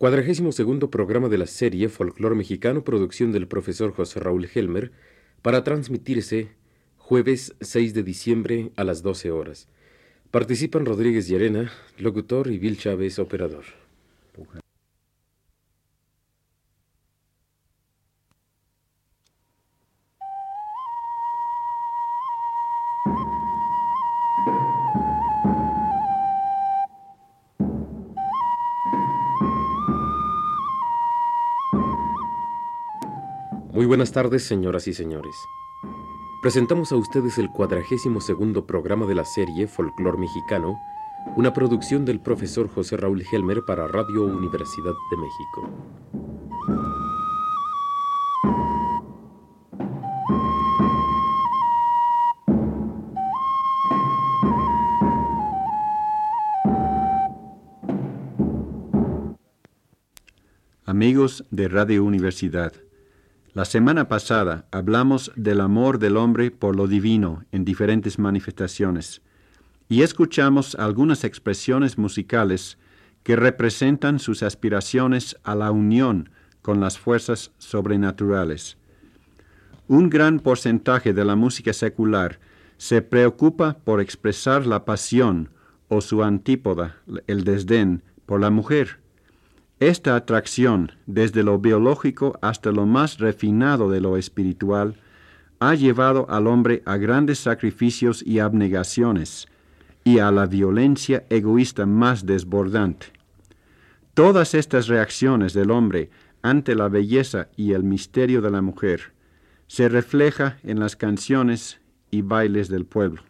Cuadragésimo segundo programa de la serie Folclor Mexicano, producción del profesor José Raúl Helmer, para transmitirse jueves 6 de diciembre a las 12 horas. Participan Rodríguez Llerena, locutor, y Bill Chávez, operador. Muy buenas tardes, señoras y señores. Presentamos a ustedes el cuadragésimo segundo programa de la serie Folclor Mexicano, una producción del profesor José Raúl Helmer para Radio Universidad de México. Amigos de Radio Universidad, la semana pasada hablamos del amor del hombre por lo divino en diferentes manifestaciones y escuchamos algunas expresiones musicales que representan sus aspiraciones a la unión con las fuerzas sobrenaturales. Un gran porcentaje de la música secular se preocupa por expresar la pasión o su antípoda, el desdén, por la mujer esta atracción, desde lo biológico hasta lo más refinado de lo espiritual, ha llevado al hombre a grandes sacrificios y abnegaciones, y a la violencia egoísta más desbordante. Todas estas reacciones del hombre ante la belleza y el misterio de la mujer se refleja en las canciones y bailes del pueblo.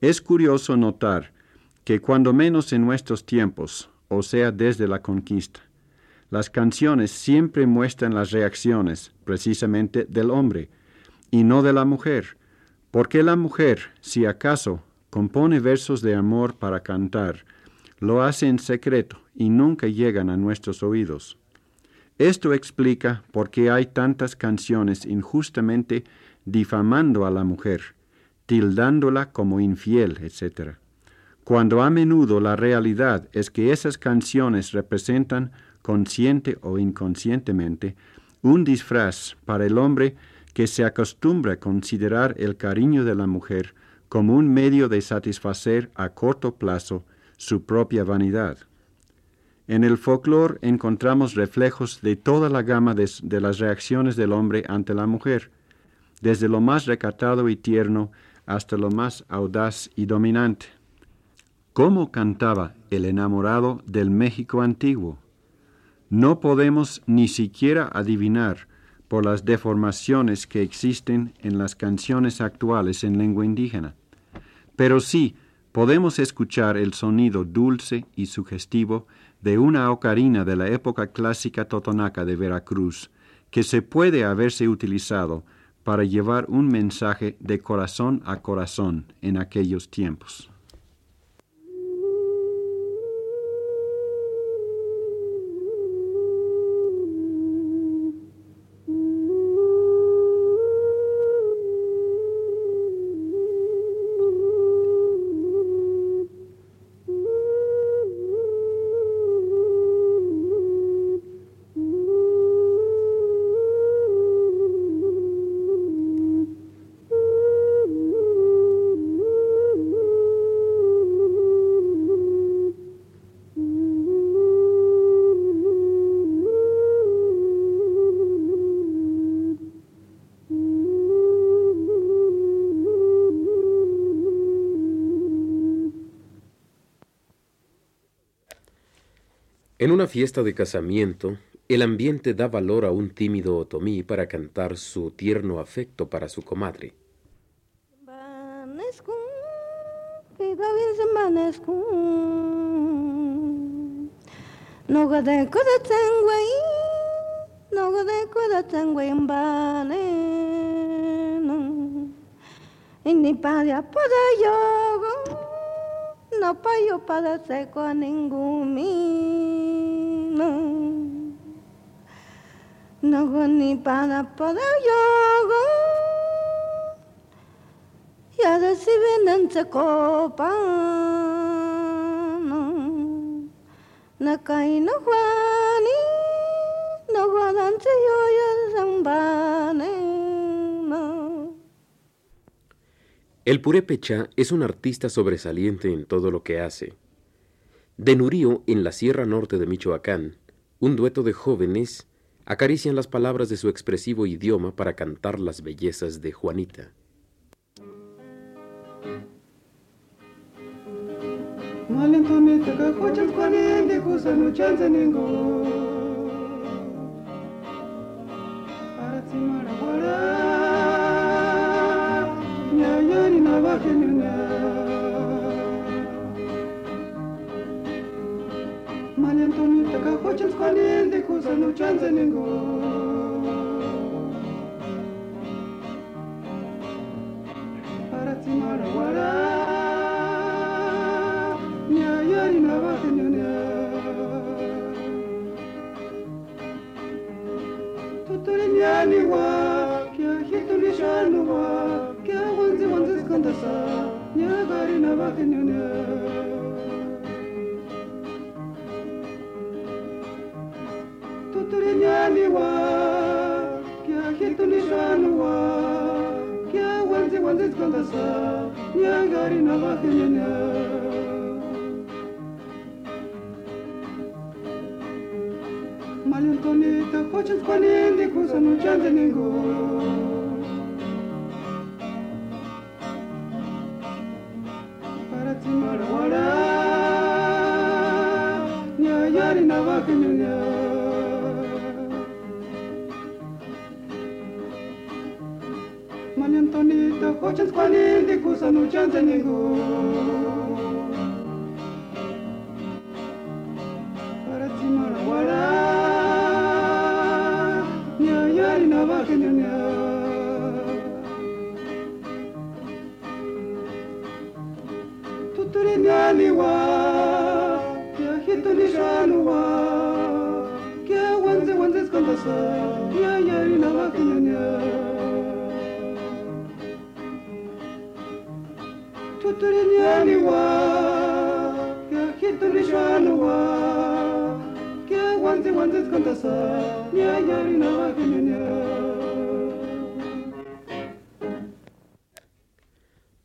Es curioso notar que cuando menos en nuestros tiempos o sea, desde la conquista. Las canciones siempre muestran las reacciones, precisamente, del hombre, y no de la mujer, porque la mujer, si acaso, compone versos de amor para cantar, lo hace en secreto y nunca llegan a nuestros oídos. Esto explica por qué hay tantas canciones injustamente difamando a la mujer, tildándola como infiel, etc cuando a menudo la realidad es que esas canciones representan, consciente o inconscientemente, un disfraz para el hombre que se acostumbra a considerar el cariño de la mujer como un medio de satisfacer a corto plazo su propia vanidad. En el folclore encontramos reflejos de toda la gama de, las reacciones del hombre ante la mujer, desde lo más recatado y tierno hasta lo más audaz y dominante. ¿Cómo cantaba el enamorado del México antiguo? No podemos ni siquiera adivinar por las deformaciones que existen en las canciones actuales en lengua indígena. Pero sí podemos escuchar el sonido dulce y sugestivo de una ocarina de la época clásica totonaca de Veracruz, que se puede haberse utilizado para llevar un mensaje de corazón a corazón en aquellos tiempos. En una fiesta de casamiento, el ambiente da valor a un tímido otomí para cantar su tierno afecto para su comadre. No ni para poder yo ya reciben se copa no na kai no no godan si yo zambane no. El purépecha es un artista sobresaliente en todo lo que hace. De Nurío, en la Sierra Norte de Michoacán, un dueto de jóvenes acarician las palabras de su expresivo idioma para cantar las bellezas de Juanita. Nyagari na wake nyanya Tuturi nyani wa Kya hituli Manantonito, hochan squalin, de kusanu chanzanigo.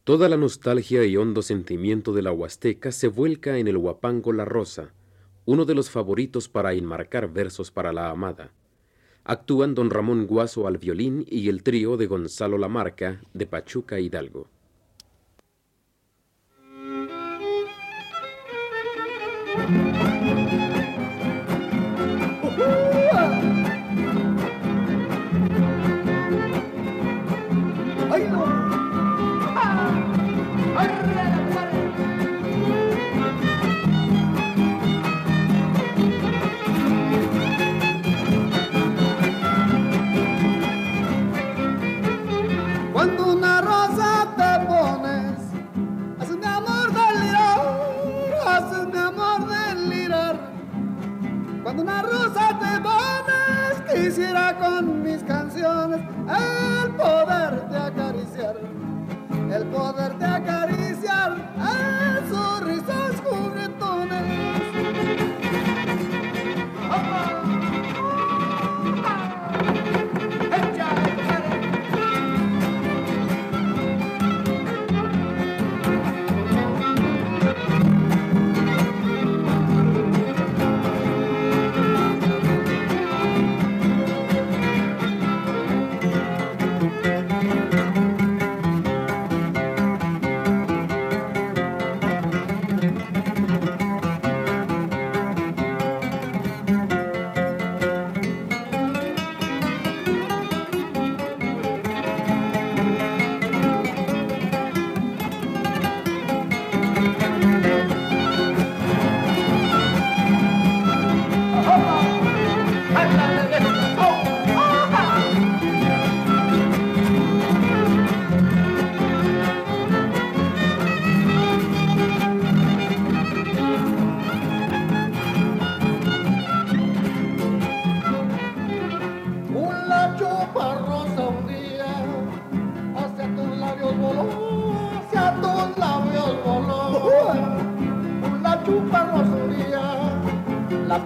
Toda la nostalgia y hondo sentimiento de la Huasteca se vuelca en el huapango La Rosa, uno de los favoritos para enmarcar versos para la amada. Actúan don Ramón Guaso al violín y el trío de Gonzalo Lamarca de Pachuca Hidalgo. Cuando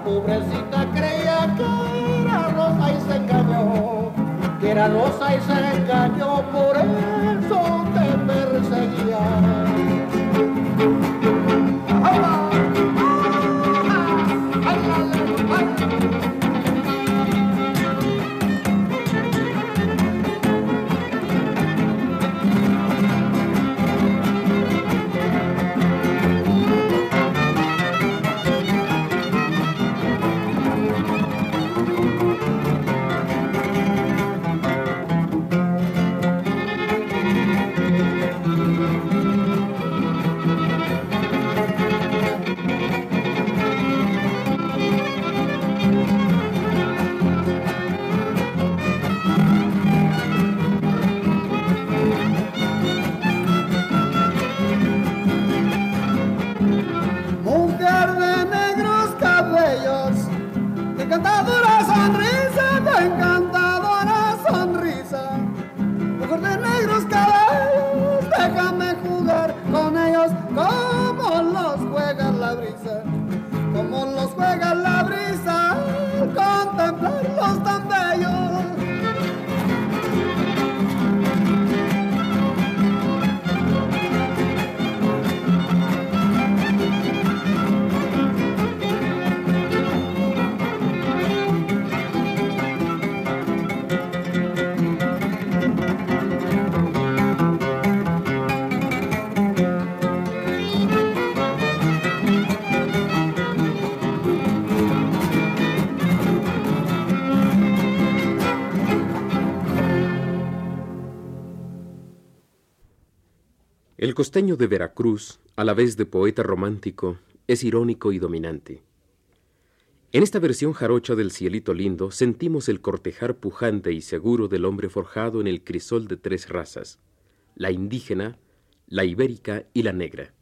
pobrecita creía que era rosa y se engañó, que era rosa y se engañó, por eso te perseguía. El costeño de Veracruz, a la vez de poeta romántico, es irónico y dominante. En esta versión jarocha del cielito lindo sentimos el cortejar pujante y seguro del hombre forjado en el crisol de tres razas, la indígena, la ibérica y la negra.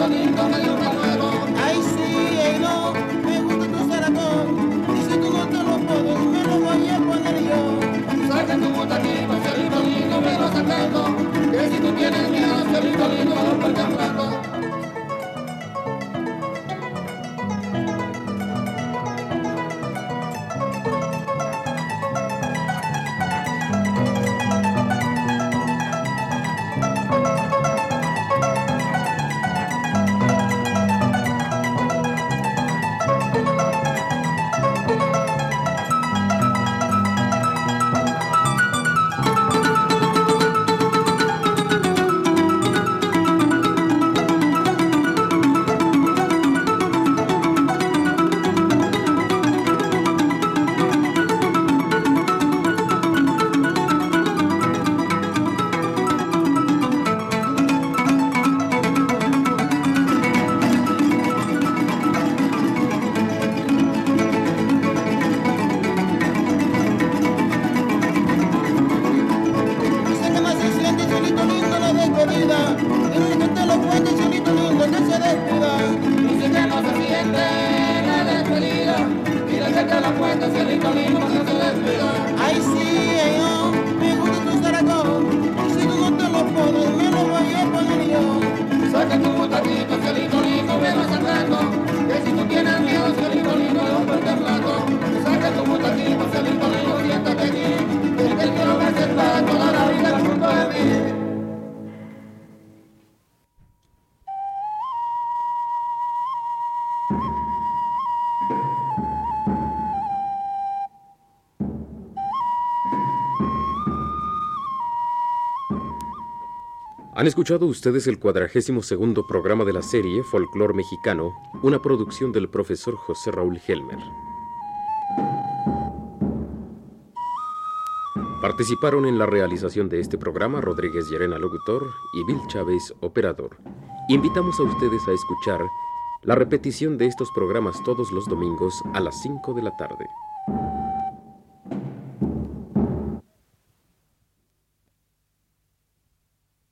Bye. Han escuchado ustedes el cuadragésimo segundo programa de la serie Folclor Mexicano, una producción del profesor José Raúl Helmer. Participaron en la realización de este programa Rodríguez Llerena, locutor, y Bill Chávez, operador. Invitamos a ustedes a escuchar la repetición de estos programas todos los domingos a las 5 de la tarde.